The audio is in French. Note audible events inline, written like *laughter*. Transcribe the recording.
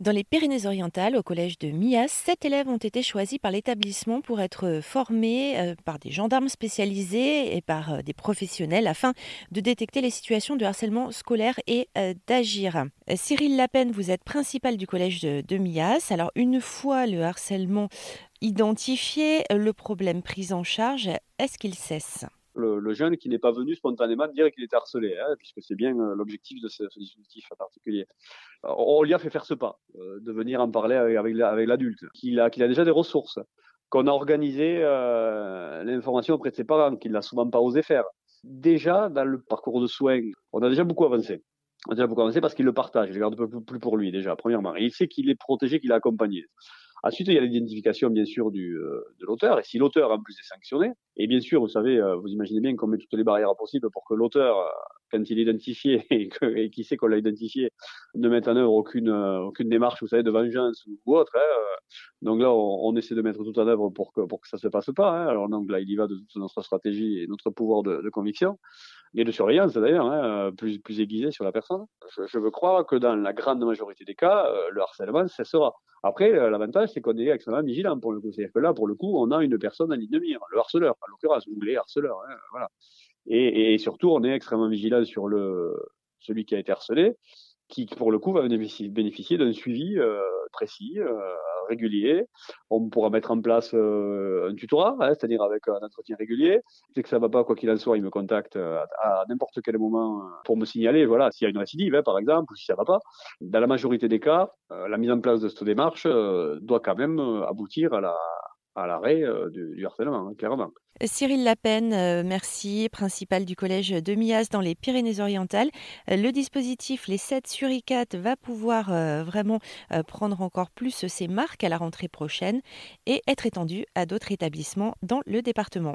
Dans les Pyrénées-Orientales, au collège de Mias, sept élèves ont été choisis par l'établissement pour être formés euh, par des gendarmes spécialisés et par euh, des professionnels afin de détecter les situations de harcèlement scolaire et euh, d'agir. Cyril Lapen, vous êtes principal du collège de, de Mias. Alors, une fois le harcèlement identifié, le problème pris en charge, est-ce qu'il cesse? Le, jeune qui n'est pas venu spontanément dire qu'il était harcelé, hein, puisque c'est bien euh, l'objectif de ce, dispositif en particulier. on lui a fait faire ce pas, euh, de venir en parler avec, l'adulte, qu'il a, déjà des ressources, qu'on a organisé euh, l'information auprès de ses parents, qu'il n'a souvent pas osé faire. Déjà, dans le parcours de soins, on a déjà beaucoup avancé. On a déjà beaucoup avancé parce qu'il le partage, il ne garde plus pour lui déjà, premièrement. Et il sait qu'il est protégé, qu'il est accompagné. Ensuite, il y a l'identification, bien sûr, du, euh, de l'auteur. Et si l'auteur, en plus, est sanctionné, et bien sûr, vous savez, euh, vous imaginez bien qu'on met toutes les barrières possibles pour que l'auteur, euh, quand il est identifié *laughs* et, qui sait qu'on l'a identifié, ne mette en œuvre aucune, aucune démarche, vous savez, de vengeance ou, autre. Hein. Donc là, on, essaie de mettre tout en œuvre pour que, pour que ça se passe pas. Hein. Alors donc là, il y va de toute notre stratégie et notre pouvoir de, de conviction et de surveillance d'ailleurs, hein, plus, plus aiguisé sur la personne. Je, veux croire que dans la grande majorité des cas, le harcèlement cessera. Après, euh, l'avantage, c'est qu'on est extrêmement vigilant pour le coup. C'est-à-dire que là, pour le coup, on a une personne en ligne de mire, le harceleur, en l'occurrence, ou les harceleurs. Hein, voilà. Et, et, surtout, on est extrêmement vigilant sur le celui qui a été harcelé, qui, pour le coup, va bénéficier d'un suivi euh, précis, euh, régulier. On pourra mettre en place euh, un tutorat, hein, c'est-à-dire avec un entretien régulier. C'est que ça va pas, quoi qu'il en soit, il me contacte à, n'importe quel moment pour me signaler, voilà, s'il y a une récidive, hein, par exemple, ou si ça va pas. Dans la majorité des cas, la mise en place de cette démarche doit quand même aboutir à la à l'arrêt du, harcèlement, hein, clairement. Cyril Lapen, euh, merci, principal du collège de Mias dans les Pyrénées-Orientales. Euh, le dispositif Les 7 sur I4 va pouvoir euh, vraiment prendre encore plus ses marques à la rentrée prochaine et être étendu à d'autres établissements dans le département.